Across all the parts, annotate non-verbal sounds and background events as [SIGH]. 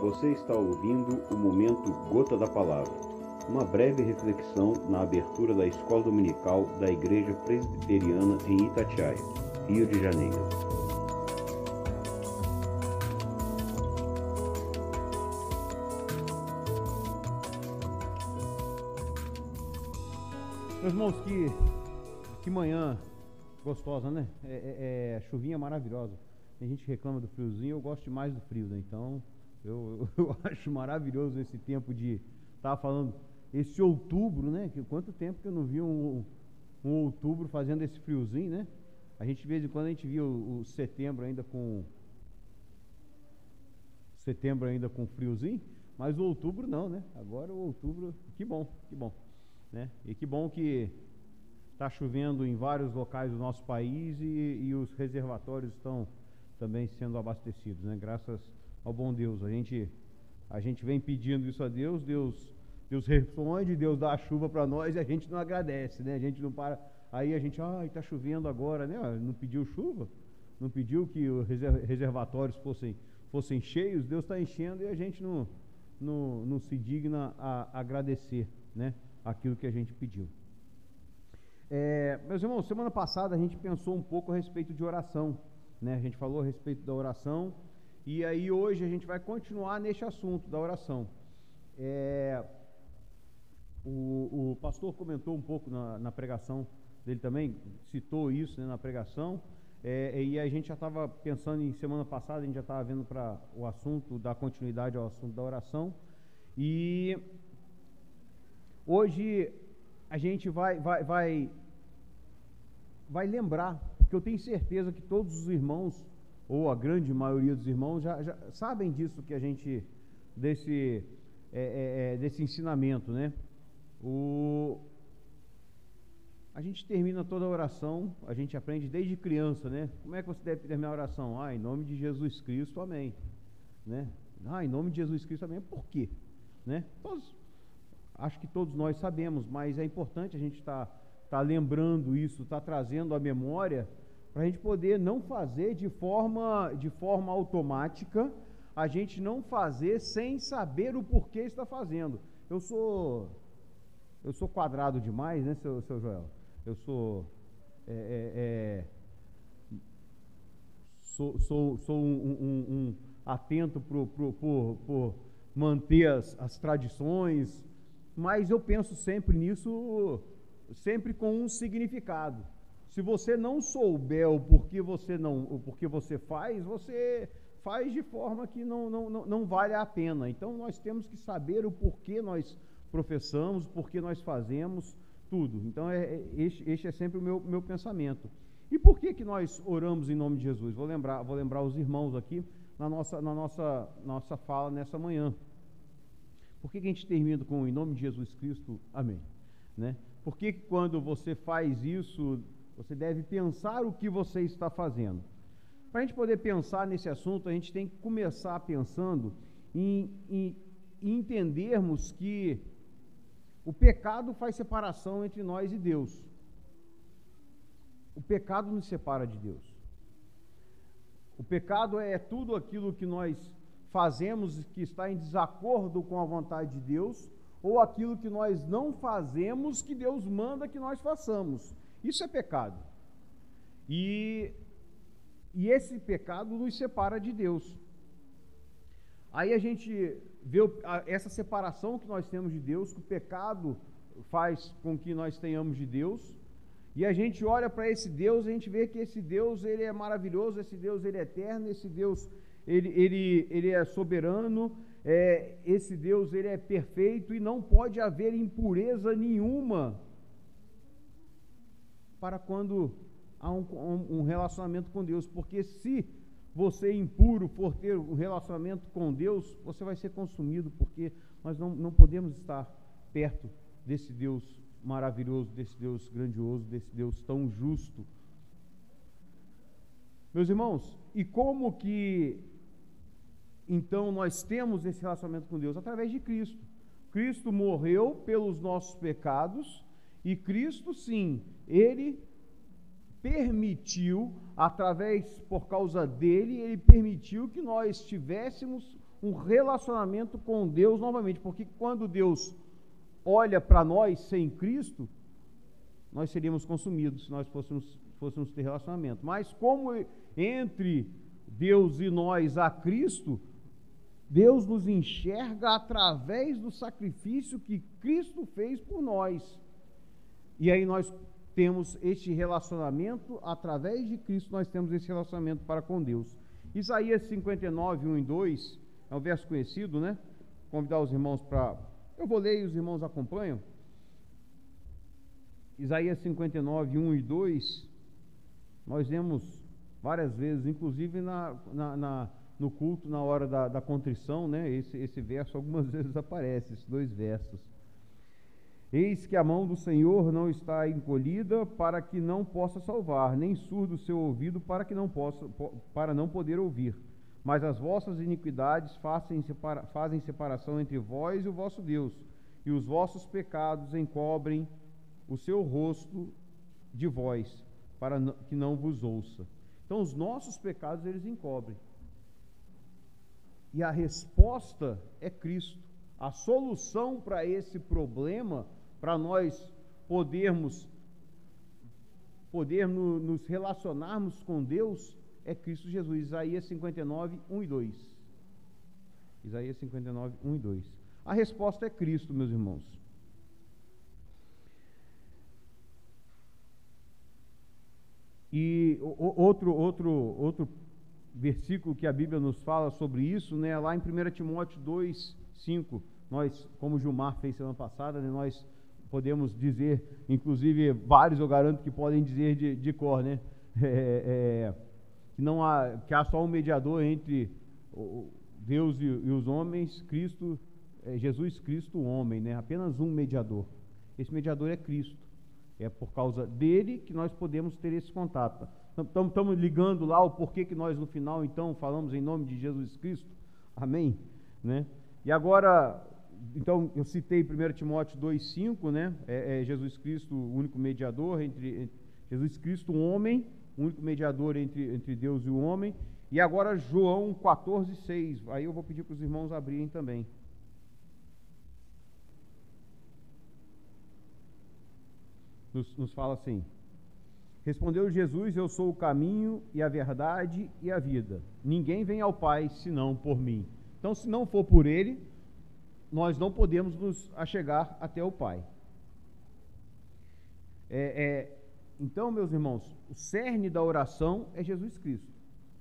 Você está ouvindo o momento Gota da Palavra, uma breve reflexão na abertura da escola dominical da Igreja Presbiteriana em Itatiaia, Rio de Janeiro. Meus irmãos, que, que manhã gostosa, né? É, é, é, chuvinha maravilhosa. Tem gente reclama do friozinho, eu gosto mais do frio, né? Então, eu, [LAUGHS] eu acho maravilhoso esse tempo de. Estava falando, esse outubro, né? Que, quanto tempo que eu não vi um, um outubro fazendo esse friozinho, né? A gente, de vez em quando, a gente via o, o setembro ainda com. Setembro ainda com friozinho, mas o outubro não, né? Agora o outubro, que bom, que bom. Né? E que bom que está chovendo em vários locais do nosso país e, e, os reservatórios estão também sendo abastecidos, né? Graças ao bom Deus. A gente, a gente vem pedindo isso a Deus, Deus, Deus responde, Deus dá a chuva para nós e a gente não agradece, né? A gente não para. Aí a gente, ai, está chovendo agora, né? Não pediu chuva, não pediu que os reservatórios fossem, fossem cheios, Deus está enchendo e a gente não, não, não se digna a agradecer, né? aquilo que a gente pediu. É, meus irmãos, semana passada a gente pensou um pouco a respeito de oração, né? A gente falou a respeito da oração e aí hoje a gente vai continuar neste assunto da oração. É, o, o, pastor comentou um pouco na, na, pregação dele também, citou isso né, na pregação, é, e a gente já estava pensando em semana passada, a gente já estava vendo para o assunto, dar continuidade ao assunto da oração, e Hoje a gente vai, vai, vai, vai lembrar, porque eu tenho certeza que todos os irmãos, ou a grande maioria dos irmãos, já, já sabem disso que a gente, desse, é, é, é, desse ensinamento, né? O, a gente termina toda a oração, a gente aprende desde criança, né? Como é que você deve terminar a oração? Ah, em nome de Jesus Cristo, amém. Né? Ah, em nome de Jesus Cristo, amém. Por quê? Né? Todos, acho que todos nós sabemos, mas é importante a gente estar tá, tá lembrando isso, estar tá trazendo a memória, para a gente poder não fazer de forma, de forma automática, a gente não fazer sem saber o porquê está fazendo. Eu sou eu sou quadrado demais, né, seu, seu Joel? Eu sou é, é, é, sou, sou, sou um, um, um atento por, por, por, por manter as, as tradições, mas eu penso sempre nisso, sempre com um significado. Se você não souber o porquê você não, o porquê você faz, você faz de forma que não, não, não, vale a pena. Então nós temos que saber o porquê nós professamos, o porquê nós fazemos tudo. Então é, é, este, este é sempre o meu, meu pensamento. E por que, que nós oramos em nome de Jesus? Vou lembrar, vou lembrar os irmãos aqui na nossa, na nossa, nossa fala nessa manhã. Por que, a gente termina com em nome de Jesus Cristo? Amém. Né? Por que quando você faz isso, você deve pensar o que você está fazendo? Para a gente poder pensar nesse assunto, a gente tem que começar pensando em, em, entendermos que o pecado faz separação entre nós e Deus. O pecado nos separa de Deus. O pecado é tudo aquilo que nós fazemos que está em desacordo com a vontade de Deus, ou aquilo que nós não fazemos que Deus manda que nós façamos. Isso é pecado. E, e esse pecado nos separa de Deus. Aí a gente vê essa separação que nós temos de Deus, que o pecado faz com que nós tenhamos de Deus, e a gente olha para esse Deus, a gente vê que esse Deus ele é maravilhoso, esse Deus ele é eterno, esse Deus ele, ele, ele é soberano, é, esse Deus ele é perfeito e não pode haver impureza nenhuma para quando há um, um relacionamento com Deus, porque se você impuro for ter um relacionamento com Deus, você vai ser consumido, porque nós não, não podemos estar perto desse Deus maravilhoso, desse Deus grandioso, desse Deus tão justo. Meus irmãos, e como que então nós temos esse relacionamento com Deus através de Cristo. Cristo morreu pelos nossos pecados e Cristo, sim, ele permitiu, através, por causa dele, ele permitiu que nós tivéssemos um relacionamento com Deus novamente, porque quando Deus olha para nós sem Cristo, nós seríamos consumidos se nós fôssemos, fôssemos ter relacionamento. Mas como entre Deus e nós há Cristo, Deus nos enxerga através do sacrifício que Cristo fez por nós. E aí nós temos este relacionamento, através de Cristo, nós temos esse relacionamento para com Deus. Isaías 59, 1 e 2, é um verso conhecido, né? Convidar os irmãos para. Eu vou ler e os irmãos acompanham. Isaías 59, 1 e 2, nós lemos várias vezes, inclusive na, na, na no culto, na hora da, da contrição, né? Esse, esse verso algumas [LAUGHS] vezes aparece, esses dois versos. Eis que a mão do Senhor não está encolhida para que não possa salvar, nem surdo o seu ouvido para que não possa para não poder ouvir. Mas as vossas iniquidades fazem, separa, fazem separação entre vós e o vosso Deus, e os vossos pecados encobrem o seu rosto de vós, para que não vos ouça. Então, os nossos pecados eles encobrem. E a resposta é Cristo. A solução para esse problema, para nós podermos podermos nos relacionarmos com Deus, é Cristo Jesus. Isaías 59, 1 e 2. Isaías 59, 1 e 2. A resposta é Cristo, meus irmãos. E outro, outro, outro versículo que a Bíblia nos fala sobre isso, né, lá em 1 Timóteo 2, 5. Nós, como Gilmar fez semana passada, né, nós podemos dizer, inclusive vários eu garanto que podem dizer de, de cor, né? [LAUGHS] É, é, que não há, que há só um mediador entre Deus e, e os homens, Cristo, é Jesus Cristo, o homem, né? Apenas um mediador. Esse mediador é Cristo. É por causa dele que nós podemos ter esse contato. Estamos ligando lá o porquê que nós no final então falamos em nome de Jesus Cristo. Amém? Né? E agora, então eu citei 1 Timóteo 2,5, né? É, é, Jesus Cristo, o único mediador entre, entre Jesus Cristo, um homem, o único mediador entre, entre Deus e o homem. E agora João 14,6. Aí eu vou pedir para os irmãos abrirem também. Nos, nos fala assim. Respondeu Jesus: Eu sou o caminho e a verdade e a vida. Ninguém vem ao Pai senão por mim. Então, se não for por Ele, nós não podemos nos achegar até o Pai. É, é, então, meus irmãos, o cerne da oração é Jesus Cristo.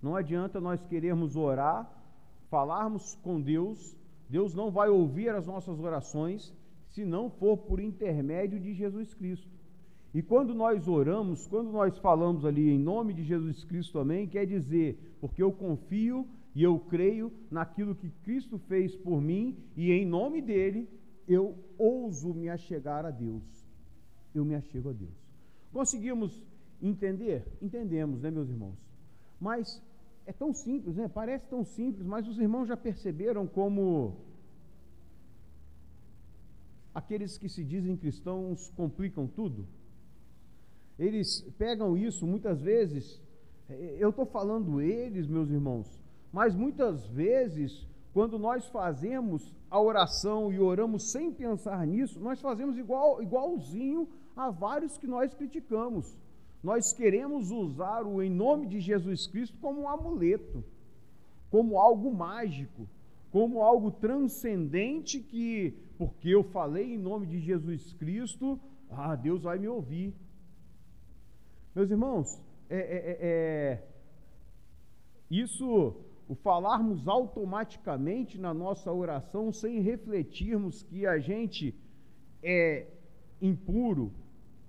Não adianta nós querermos orar, falarmos com Deus, Deus não vai ouvir as nossas orações se não for por intermédio de Jesus Cristo. E quando nós oramos, quando nós falamos ali em nome de Jesus Cristo, amém, quer dizer, porque eu confio e eu creio naquilo que Cristo fez por mim e em nome dele eu ouso me achegar a Deus. Eu me achego a Deus. Conseguimos entender? Entendemos, né, meus irmãos? Mas é tão simples, né? Parece tão simples, mas os irmãos já perceberam como aqueles que se dizem cristãos complicam tudo? eles pegam isso muitas vezes. É, eu estou falando eles, meus irmãos, mas muitas vezes, quando nós fazemos a oração e oramos sem pensar nisso, nós fazemos igual, igualzinho a vários que nós criticamos. Nós queremos usar o em nome de Jesus Cristo como um amuleto, como algo mágico, como algo transcendente que, porque eu falei em nome de Jesus Cristo, ah, Deus vai me ouvir. Meus irmãos, é, é, é, é, isso, o falarmos automaticamente na nossa oração sem refletirmos que a gente é impuro,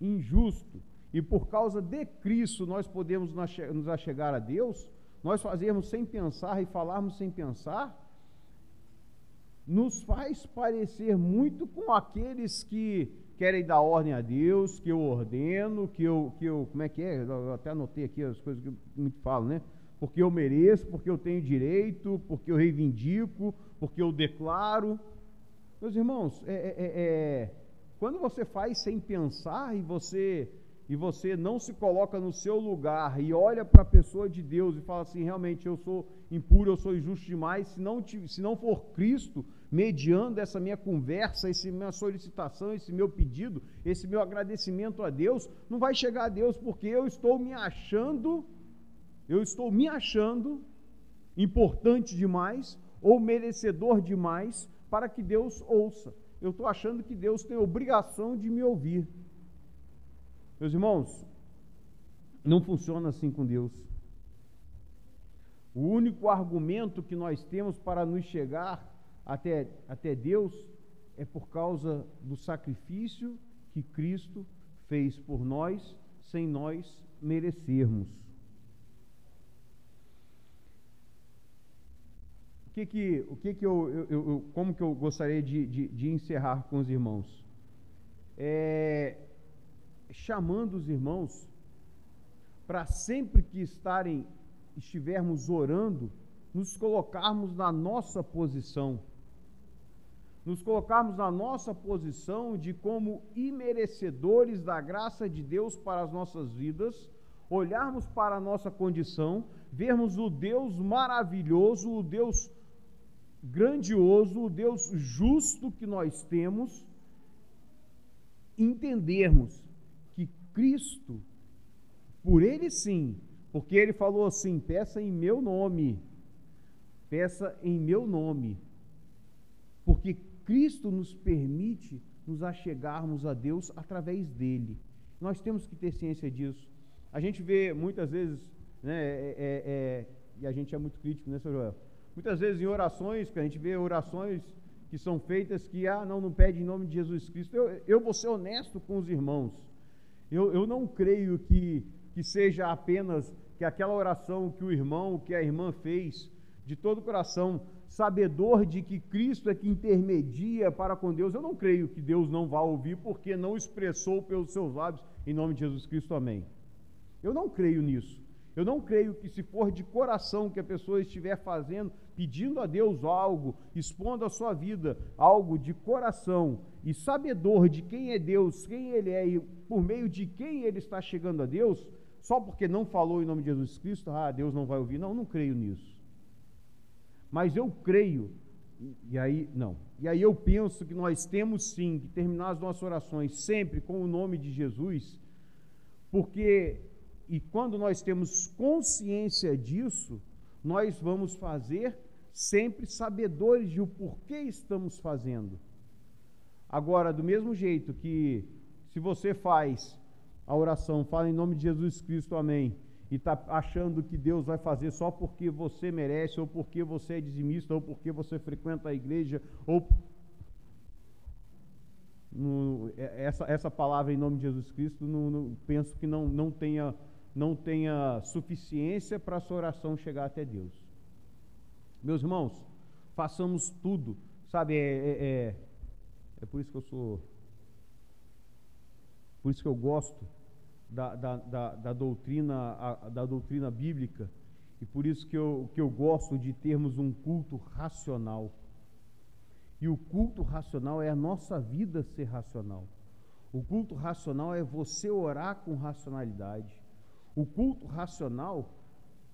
injusto, e por causa de Cristo nós podemos nos achegar a Deus, nós fazermos sem pensar e falarmos sem pensar, nos faz parecer muito com aqueles que querem dar ordem a Deus, que eu ordeno, que eu, que eu como é que é? Eu até anotei aqui as coisas que muito falo, né? Porque eu mereço, porque eu tenho direito, porque eu reivindico, porque eu declaro. Meus irmãos, é, é, é, é quando você faz sem pensar e você e você não se coloca no seu lugar e olha para a pessoa de Deus e fala assim: realmente eu sou impuro, eu sou injusto demais, se não, se não for Cristo mediando essa minha conversa, essa minha solicitação, esse meu pedido, esse meu agradecimento a Deus, não vai chegar a Deus porque eu estou me achando, eu estou me achando importante demais ou merecedor demais para que Deus ouça. Eu estou achando que Deus tem obrigação de me ouvir. Meus irmãos, não funciona assim com Deus. O único argumento que nós temos para nos chegar até, até Deus é por causa do sacrifício que Cristo fez por nós, sem nós merecermos. O que que, o que, que eu, eu, eu como que eu gostaria de, de, de encerrar com os irmãos? É, chamando os irmãos para sempre que estarem estivermos orando, nos colocarmos na nossa posição. Nos colocarmos na nossa posição de como imerecedores da graça de Deus para as nossas vidas, olharmos para a nossa condição, vermos o Deus maravilhoso, o Deus grandioso, o Deus justo que nós temos, entendermos Cristo, por Ele sim, porque Ele falou assim: peça em meu nome, peça em meu nome, porque Cristo nos permite nos achegarmos a Deus através dele. Nós temos que ter ciência disso. A gente vê muitas vezes, né, é, é, é, e a gente é muito crítico, né, Sr. Joel? Muitas vezes em orações, que a gente vê orações que são feitas que, ah, não, não pede em nome de Jesus Cristo. Eu, eu vou ser honesto com os irmãos. Eu, eu não creio que, que seja apenas que aquela oração que o irmão, que a irmã fez, de todo o coração, sabedor de que Cristo é que intermedia para com Deus, eu não creio que Deus não vá ouvir porque não expressou pelos seus lábios, em nome de Jesus Cristo, amém. Eu não creio nisso. Eu não creio que se for de coração que a pessoa estiver fazendo, pedindo a Deus algo, expondo a sua vida, algo de coração, e sabedor de quem é Deus, quem Ele é e por meio de quem Ele está chegando a Deus, só porque não falou em nome de Jesus Cristo, ah, Deus não vai ouvir. Não, não creio nisso. Mas eu creio, e aí, não. E aí eu penso que nós temos sim que terminar as nossas orações sempre com o nome de Jesus, porque, e quando nós temos consciência disso, nós vamos fazer sempre sabedores de o porquê estamos fazendo. Agora, do mesmo jeito que se você faz a oração, fala em nome de Jesus Cristo, amém, e está achando que Deus vai fazer só porque você merece, ou porque você é dizimista, ou porque você frequenta a igreja, ou. No, é, essa, essa palavra em nome de Jesus Cristo, no, no, penso que não, não, tenha, não tenha suficiência para a sua oração chegar até Deus. Meus irmãos, façamos tudo, sabe? É, é, é é por isso que eu sou. Por isso que eu gosto da, da, da, da doutrina, a, da doutrina bíblica. E por isso que eu, que eu gosto de termos um culto racional. E o culto racional é a nossa vida ser racional. O culto racional é você orar com racionalidade. O culto racional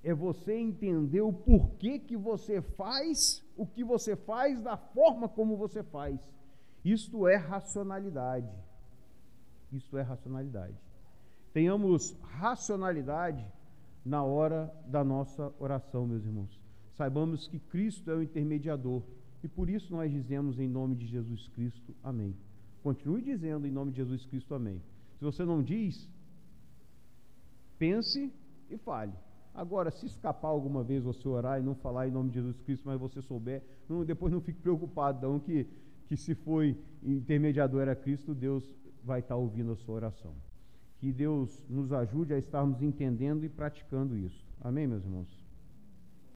é você entender o porquê que você faz o que você faz da forma como você faz. Isto é racionalidade. Isto é racionalidade. Tenhamos racionalidade na hora da nossa oração, meus irmãos. Saibamos que Cristo é o intermediador e por isso nós dizemos em nome de Jesus Cristo, amém. Continue dizendo em nome de Jesus Cristo, amém. Se você não diz, pense e fale. Agora, se escapar alguma vez você orar e não falar em nome de Jesus Cristo, mas você souber, não, depois não fique preocupado, não, que que se foi intermediador era Cristo, Deus vai estar ouvindo a sua oração. Que Deus nos ajude a estarmos entendendo e praticando isso. Amém, meus irmãos?